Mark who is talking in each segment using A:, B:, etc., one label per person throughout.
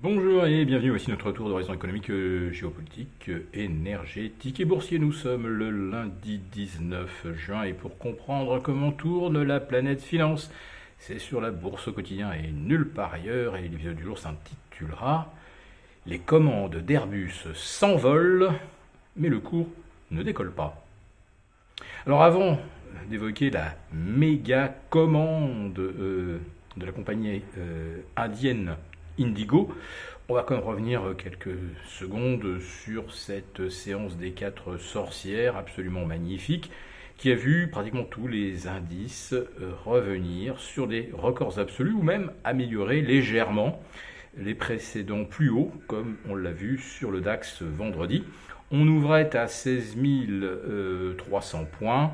A: Bonjour et bienvenue, voici notre tour d'horizon économique, euh, géopolitique, euh, énergétique et boursier. Nous sommes le lundi 19 juin et pour comprendre comment tourne la planète finance, c'est sur la bourse au quotidien et nulle part ailleurs et l'épisode du jour s'intitulera Les commandes d'Airbus s'envolent mais le cours ne décolle pas. Alors avant d'évoquer la méga commande euh, de la compagnie indienne Indigo. On va quand même revenir quelques secondes sur cette séance des quatre sorcières absolument magnifique qui a vu pratiquement tous les indices euh, revenir sur des records absolus ou même améliorer légèrement les précédents plus hauts, comme on l'a vu sur le DAX vendredi. On ouvrait à 16 300 points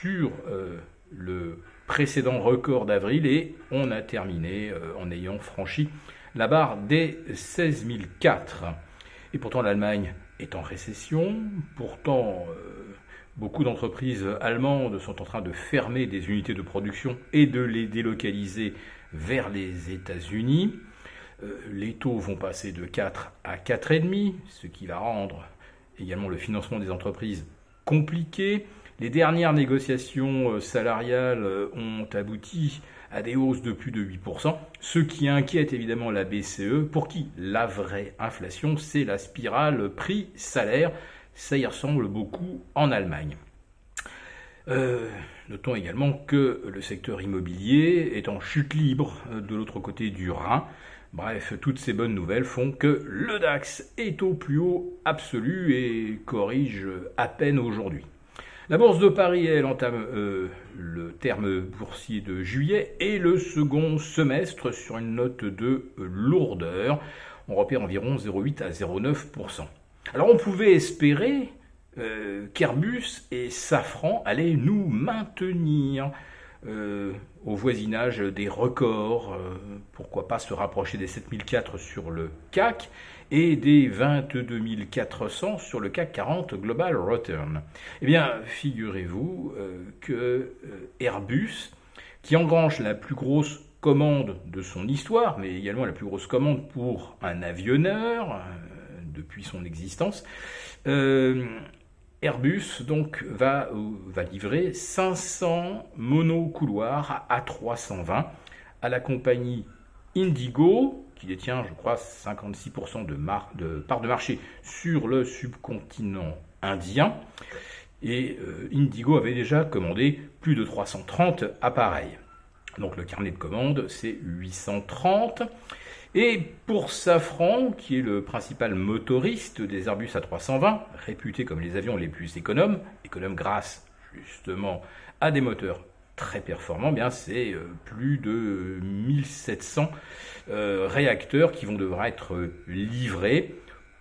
A: sur euh, le précédent record d'avril et on a terminé euh, en ayant franchi la barre des 16 004. Et pourtant l'Allemagne est en récession, pourtant euh, beaucoup d'entreprises allemandes sont en train de fermer des unités de production et de les délocaliser vers les États-Unis. Euh, les taux vont passer de 4 à 4,5, ce qui va rendre également le financement des entreprises compliqué. Les dernières négociations euh, salariales euh, ont abouti à des hausses de plus de 8%, ce qui inquiète évidemment la BCE, pour qui la vraie inflation, c'est la spirale prix-salaire. Ça y ressemble beaucoup en Allemagne. Euh, notons également que le secteur immobilier est en chute libre de l'autre côté du Rhin. Bref, toutes ces bonnes nouvelles font que le DAX est au plus haut absolu et corrige à peine aujourd'hui. La bourse de Paris, elle entame euh, le terme boursier de juillet et le second semestre sur une note de lourdeur. On repère environ 0,8 à 0,9%. Alors on pouvait espérer euh, qu'Airbus et Safran allaient nous maintenir euh, au voisinage des records, euh, pourquoi pas se rapprocher des 7004 sur le CAC et des 22 400 sur le CAC 40 Global Return. Eh bien, figurez-vous euh, que Airbus, qui engrange la plus grosse commande de son histoire, mais également la plus grosse commande pour un avionneur depuis son existence, Airbus donc va, va livrer 500 monocouloirs à 320 à la compagnie Indigo, qui détient, je crois, 56% de, de part de marché sur le subcontinent indien. Et euh, Indigo avait déjà commandé plus de 330 appareils. Donc le carnet de commandes, c'est 830. Et pour Safran, qui est le principal motoriste des Airbus A320, réputé comme les avions les plus économes, économes grâce justement à des moteurs très performants, eh bien c'est euh, plus de 1700 euh, réacteurs qui vont devoir être livrés,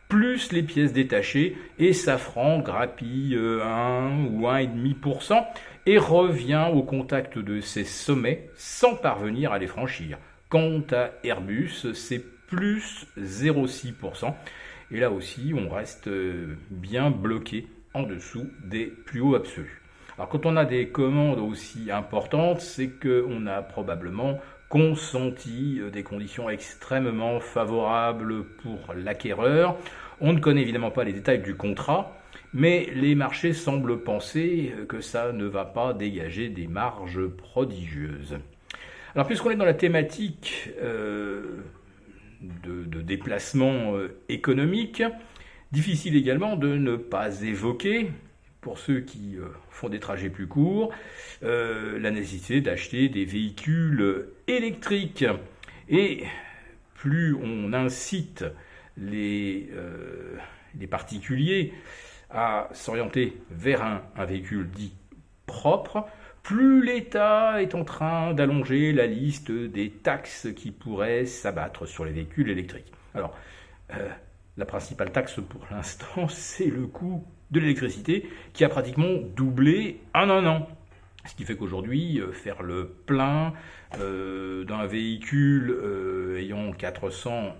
A: plus les pièces détachées, et Safran grappille 1 euh, ou 1,5% et revient au contact de ces sommets sans parvenir à les franchir. Quant à Airbus, c'est plus 0,6%. Et là aussi, on reste euh, bien bloqué en dessous des plus hauts absolus. Alors quand on a des commandes aussi importantes, c'est qu'on a probablement consenti euh, des conditions extrêmement favorables pour l'acquéreur. On ne connaît évidemment pas les détails du contrat, mais les marchés semblent penser que ça ne va pas dégager des marges prodigieuses. Alors puisqu'on est dans la thématique euh, de, déplacement euh, économique, difficile également de ne pas évoquer, pour ceux qui euh, font des trajets plus courts, la nécessité d'acheter des véhicules électriques. Et plus on incite les, les particuliers à s'orienter vers un véhicule dit propre, plus l'État est en train d'allonger la liste des taxes qui pourraient s'abattre sur les véhicules électriques. Alors, euh, la principale taxe pour l'instant, c'est le coût de l'électricité qui a pratiquement doublé en un an. Ce qui fait qu'aujourd'hui, euh, faire le plein euh, d'un véhicule euh, ayant 400,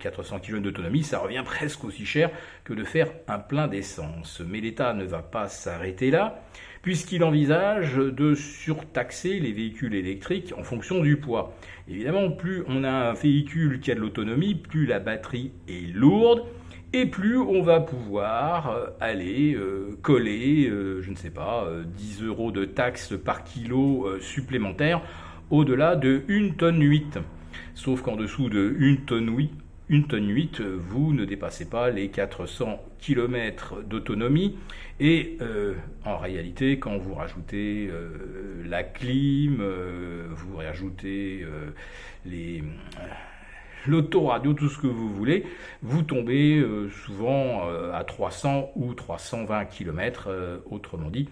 A: 400 km d'autonomie, ça revient presque aussi cher que de faire un plein d'essence. Mais l'État ne va pas s'arrêter là, puisqu'il envisage de surtaxer les véhicules électriques en fonction du poids. Évidemment, plus on a un véhicule qui a de l'autonomie, plus la batterie est lourde et plus on va pouvoir euh, aller euh, coller, euh, je ne sais pas, 10 euros de taxes par kilo supplémentaire au-delà de 1 tonne 8. Sauf qu'en dessous de 1 tonne 8, 1 tonne 8, vous ne dépassez pas les 400 km d'autonomie. Et en réalité, quand vous rajoutez la clim, vous rajoutez les l'autoradio, tout ce que vous voulez, vous tombez euh, souvent euh, à 300 ou 320 km, euh, autrement dit,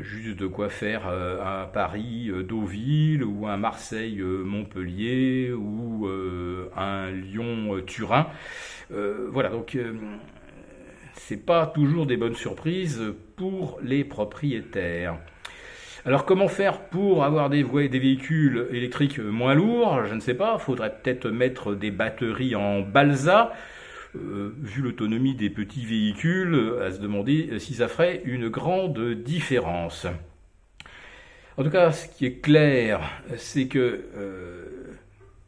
A: juste de quoi faire un Paris-Deauville ou un Marseille-Montpellier ou un Lyon-Turin. voilà, donc c'est pas toujours des bonnes surprises pour les propriétaires. Alors comment faire pour avoir des, véhicules électriques moins lourds? Je ne sais pas, faudrait peut-être mettre des batteries en balsa. Euh, vu l'autonomie des petits véhicules, à se demander si ça ferait une grande différence. En tout cas, ce qui est clair, c'est que euh,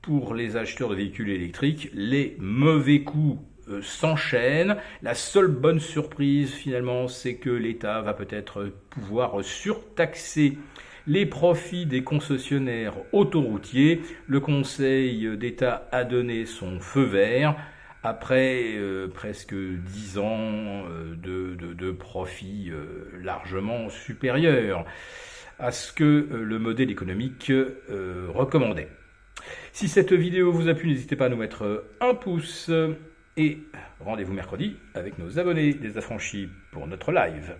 A: pour les acheteurs de véhicules électriques, les mauvais coûts euh, s'enchaînent. La seule bonne surprise finalement, c'est que l'État va peut-être pouvoir surtaxer les profits des concessionnaires autoroutiers. Le Conseil d'État a donné son feu vert après euh, presque dix ans euh, de, profits largement supérieurs à ce que le modèle économique recommandait. Si cette vidéo vous a plu, n'hésitez pas à nous mettre un pouce et rendez-vous mercredi avec nos abonnés des affranchis pour notre live.